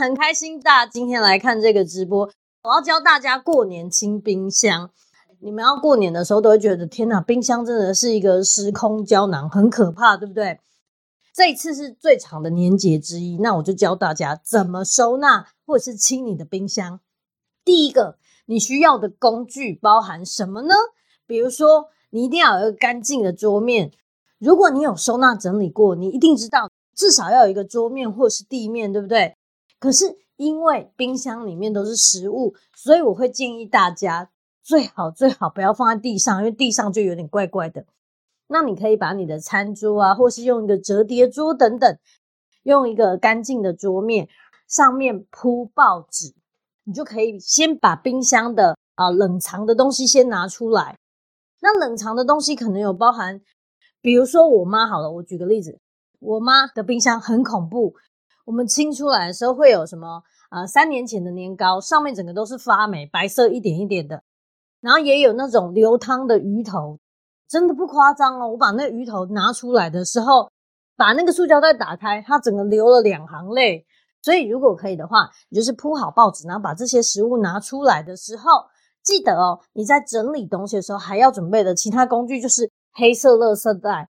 很开心大家今天来看这个直播，我要教大家过年清冰箱。你们要过年的时候都会觉得天哪，冰箱真的是一个时空胶囊，很可怕，对不对？这一次是最长的年节之一，那我就教大家怎么收纳或者是清你的冰箱。第一个，你需要的工具包含什么呢？比如说，你一定要有一个干净的桌面。如果你有收纳整理过，你一定知道至少要有一个桌面或是地面，对不对？可是因为冰箱里面都是食物，所以我会建议大家最好最好不要放在地上，因为地上就有点怪怪的。那你可以把你的餐桌啊，或是用一个折叠桌等等，用一个干净的桌面，上面铺报纸，你就可以先把冰箱的啊冷藏的东西先拿出来。那冷藏的东西可能有包含，比如说我妈好了，我举个例子，我妈的冰箱很恐怖。我们清出来的时候会有什么？呃，三年前的年糕，上面整个都是发霉，白色一点一点的。然后也有那种流汤的鱼头，真的不夸张哦。我把那鱼头拿出来的时候，把那个塑胶袋打开，它整个流了两行泪。所以如果可以的话，你就是铺好报纸，然后把这些食物拿出来的时候，记得哦，你在整理东西的时候还要准备的其他工具就是黑色垃圾袋。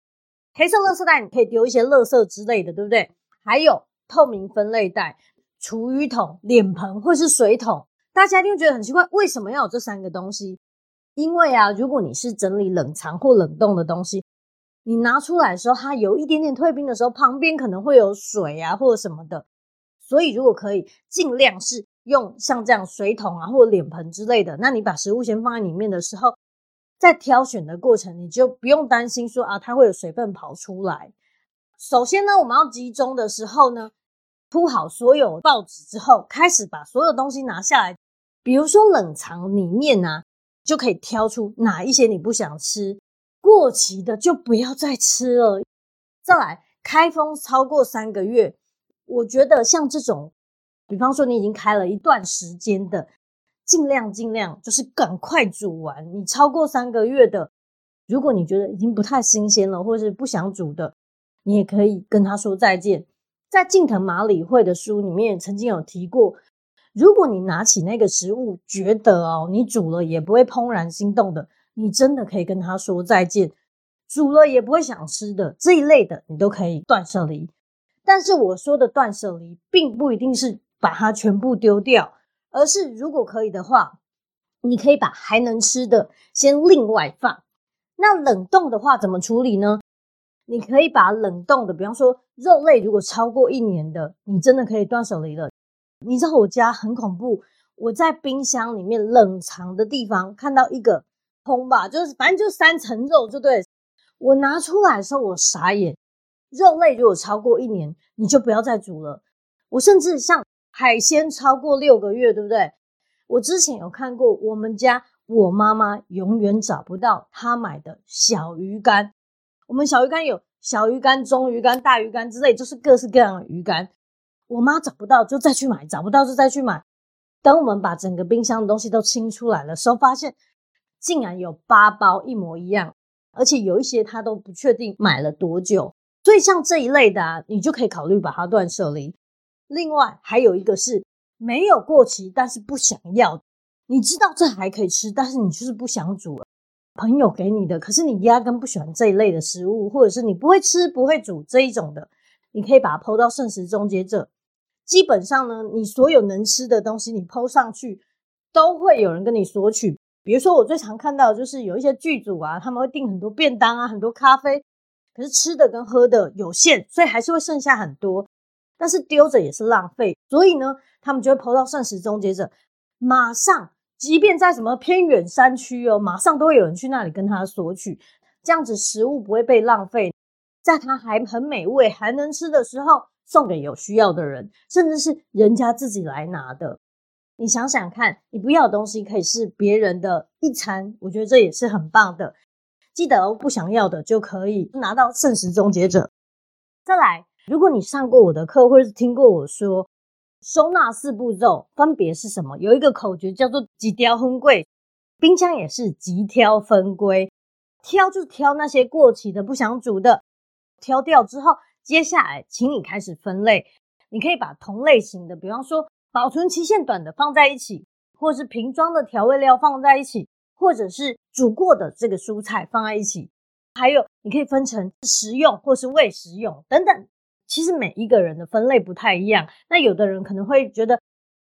黑色垃圾袋你可以丢一些垃圾之类的，对不对？还有。透明分类袋、厨余桶、脸盆或是水桶，大家一定觉得很奇怪，为什么要有这三个东西？因为啊，如果你是整理冷藏或冷冻的东西，你拿出来的时候，它有一点点退冰的时候，旁边可能会有水啊或者什么的，所以如果可以，尽量是用像这样水桶啊或者脸盆之类的。那你把食物先放在里面的时候，在挑选的过程，你就不用担心说啊，它会有水分跑出来。首先呢，我们要集中的时候呢。铺好所有报纸之后，开始把所有东西拿下来。比如说冷藏里面啊，就可以挑出哪一些你不想吃，过期的就不要再吃了。再来，开封超过三个月，我觉得像这种，比方说你已经开了一段时间的，尽量尽量就是赶快煮完。你超过三个月的，如果你觉得已经不太新鲜了，或是不想煮的，你也可以跟他说再见。在近藤麻里惠的书里面曾经有提过，如果你拿起那个食物，觉得哦，你煮了也不会怦然心动的，你真的可以跟他说再见。煮了也不会想吃的这一类的，你都可以断舍离。但是我说的断舍离，并不一定是把它全部丢掉，而是如果可以的话，你可以把还能吃的先另外放。那冷冻的话怎么处理呢？你可以把冷冻的，比方说肉类，如果超过一年的，你真的可以断舍离了。你知道我家很恐怖，我在冰箱里面冷藏的地方看到一个空吧，就是反正就三层肉，就对。我拿出来的时候，我傻眼。肉类如果超过一年，你就不要再煮了。我甚至像海鲜超过六个月，对不对？我之前有看过，我们家我妈妈永远找不到她买的小鱼干。我们小鱼干有小鱼干、中鱼干、大鱼干之类，就是各式各样的鱼干。我妈找不到就再去买，找不到就再去买。等我们把整个冰箱的东西都清出来的时候，发现竟然有八包一模一样，而且有一些她都不确定买了多久。所以像这一类的啊，你就可以考虑把它断舍离。另外还有一个是没有过期，但是不想要，你知道这还可以吃，但是你就是不想煮了。朋友给你的，可是你压根不喜欢这一类的食物，或者是你不会吃、不会煮这一种的，你可以把它抛到剩食终结者。基本上呢，你所有能吃的东西，你抛上去，都会有人跟你索取。比如说，我最常看到的就是有一些剧组啊，他们会订很多便当啊，很多咖啡，可是吃的跟喝的有限，所以还是会剩下很多，但是丢着也是浪费，所以呢，他们就会抛到剩食终结者，马上。即便在什么偏远山区哦，马上都会有人去那里跟他索取，这样子食物不会被浪费，在它还很美味、还能吃的时候，送给有需要的人，甚至是人家自己来拿的。你想想看，你不要的东西可以是别人的一餐，我觉得这也是很棒的。记得哦，不想要的就可以拿到剩食终结者。再来，如果你上过我的课，或者是听过我说收纳四步骤，分别是什么？有一个口诀叫做“即挑分归”，冰箱也是“即挑分归”。挑就是挑那些过期的、不想煮的，挑掉之后，接下来请你开始分类。你可以把同类型的，比方说保存期限短的放在一起，或是瓶装的调味料放在一起。或者是煮过的这个蔬菜放在一起，还有你可以分成食用或是未食用等等。其实每一个人的分类不太一样，那有的人可能会觉得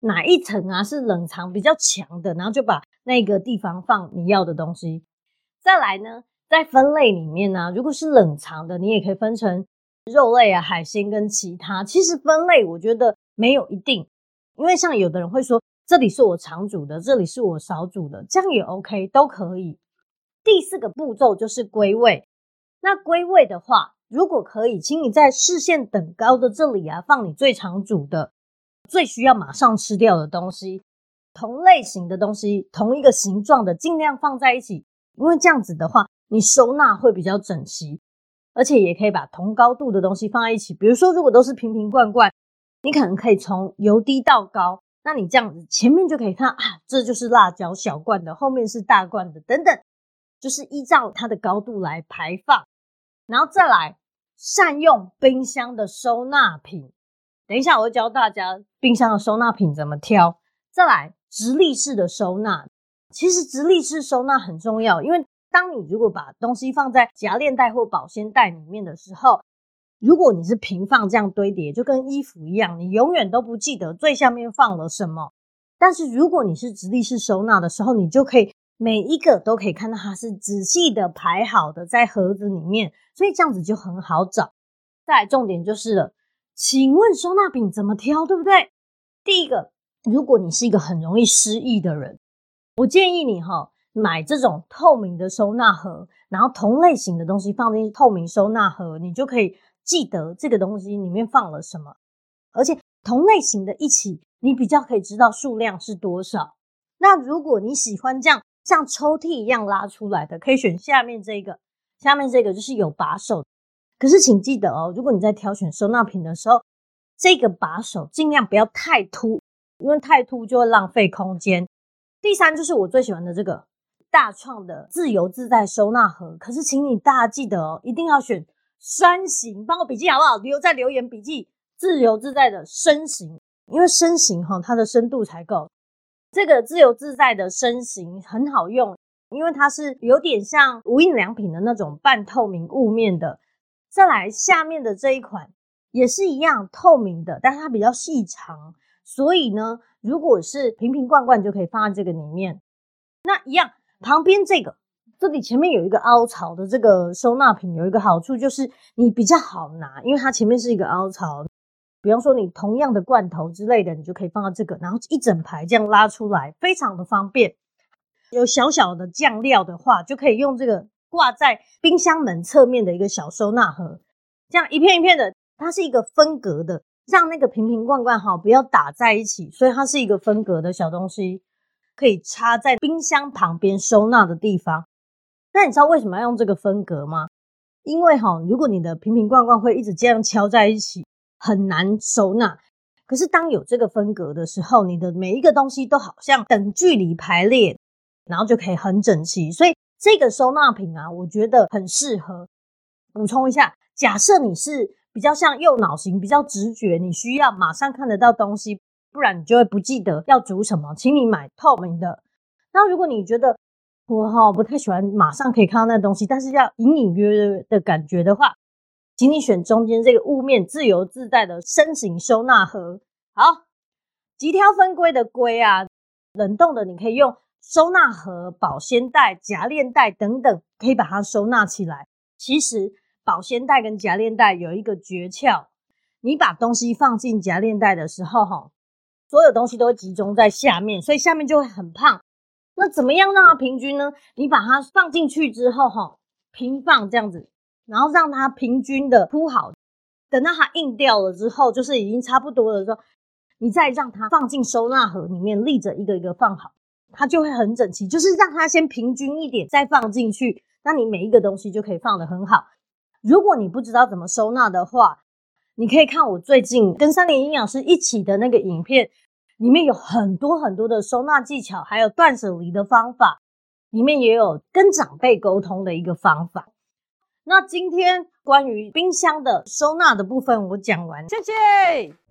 哪一层啊是冷藏比较强的，然后就把那个地方放你要的东西。再来呢，在分类里面呢，如果是冷藏的，你也可以分成肉类啊、海鲜跟其他。其实分类我觉得没有一定，因为像有的人会说。这里是我常煮的，这里是我少煮的，这样也 OK，都可以。第四个步骤就是归位。那归位的话，如果可以，请你在视线等高的这里啊，放你最常煮的、最需要马上吃掉的东西，同类型的东西，同一个形状的，尽量放在一起，因为这样子的话，你收纳会比较整齐，而且也可以把同高度的东西放在一起。比如说，如果都是瓶瓶罐罐，你可能可以从由低到高。那你这样子前面就可以看啊，这就是辣椒小罐的，后面是大罐的，等等，就是依照它的高度来排放，然后再来善用冰箱的收纳品。等一下我会教大家冰箱的收纳品怎么挑。再来直立式的收纳，其实直立式收纳很重要，因为当你如果把东西放在夹链袋或保鲜袋里面的时候。如果你是平放这样堆叠，就跟衣服一样，你永远都不记得最下面放了什么。但是如果你是直立式收纳的时候，你就可以每一个都可以看到它是仔细的排好的在盒子里面，所以这样子就很好找。再来重点就是了，请问收纳品怎么挑，对不对？第一个，如果你是一个很容易失忆的人，我建议你哈买这种透明的收纳盒，然后同类型的东西放进透明收纳盒，你就可以。记得这个东西里面放了什么，而且同类型的一起，你比较可以知道数量是多少。那如果你喜欢这样像抽屉一样拉出来的，可以选下面这个。下面这个就是有把手，可是请记得哦，如果你在挑选收纳品的时候，这个把手尽量不要太凸，因为太凸就会浪费空间。第三就是我最喜欢的这个大创的自由自在收纳盒，可是请你大家记得哦，一定要选。山形，帮我笔记好不好？留在留言笔记，自由自在的身形，因为身形哈，它的深度才够。这个自由自在的身形很好用，因为它是有点像无印良品的那种半透明雾面的。再来下面的这一款也是一样透明的，但是它比较细长，所以呢，如果是瓶瓶罐罐就可以放在这个里面。那一样旁边这个。这里前面有一个凹槽的这个收纳品，有一个好处就是你比较好拿，因为它前面是一个凹槽。比方说你同样的罐头之类的，你就可以放到这个，然后一整排这样拉出来，非常的方便。有小小的酱料的话，就可以用这个挂在冰箱门侧面的一个小收纳盒，这样一片一片的，它是一个分隔的，让那个瓶瓶罐罐哈不要打在一起，所以它是一个分隔的小东西，可以插在冰箱旁边收纳的地方。那你知道为什么要用这个分隔吗？因为哈，如果你的瓶瓶罐罐会一直这样敲在一起，很难收纳。可是当有这个分隔的时候，你的每一个东西都好像等距离排列，然后就可以很整齐。所以这个收纳品啊，我觉得很适合。补充一下，假设你是比较像右脑型，比较直觉，你需要马上看得到东西，不然你就会不记得要煮什么，请你买透明的。那如果你觉得，我哈不太喜欢马上可以看到那东西，但是要隐隐约约的感觉的话，请你选中间这个雾面自由自在的身形收纳盒。好，即挑分归的归啊，冷冻的你可以用收纳盒、保鲜袋、夹链袋等等，可以把它收纳起来。其实保鲜袋跟夹链袋有一个诀窍，你把东西放进夹链袋的时候，哈，所有东西都会集中在下面，所以下面就会很胖。那怎么样让它平均呢？你把它放进去之后，哈，平放这样子，然后让它平均的铺好。等到它硬掉了之后，就是已经差不多的时候，你再让它放进收纳盒里面，立着一个一个放好，它就会很整齐。就是让它先平均一点，再放进去，那你每一个东西就可以放得很好。如果你不知道怎么收纳的话，你可以看我最近跟三林营养师一起的那个影片，里面有很多很多的收纳技巧，还有断舍离的方法，里面也有跟长辈沟通的一个方法。那今天关于冰箱的收纳的部分，我讲完，谢谢。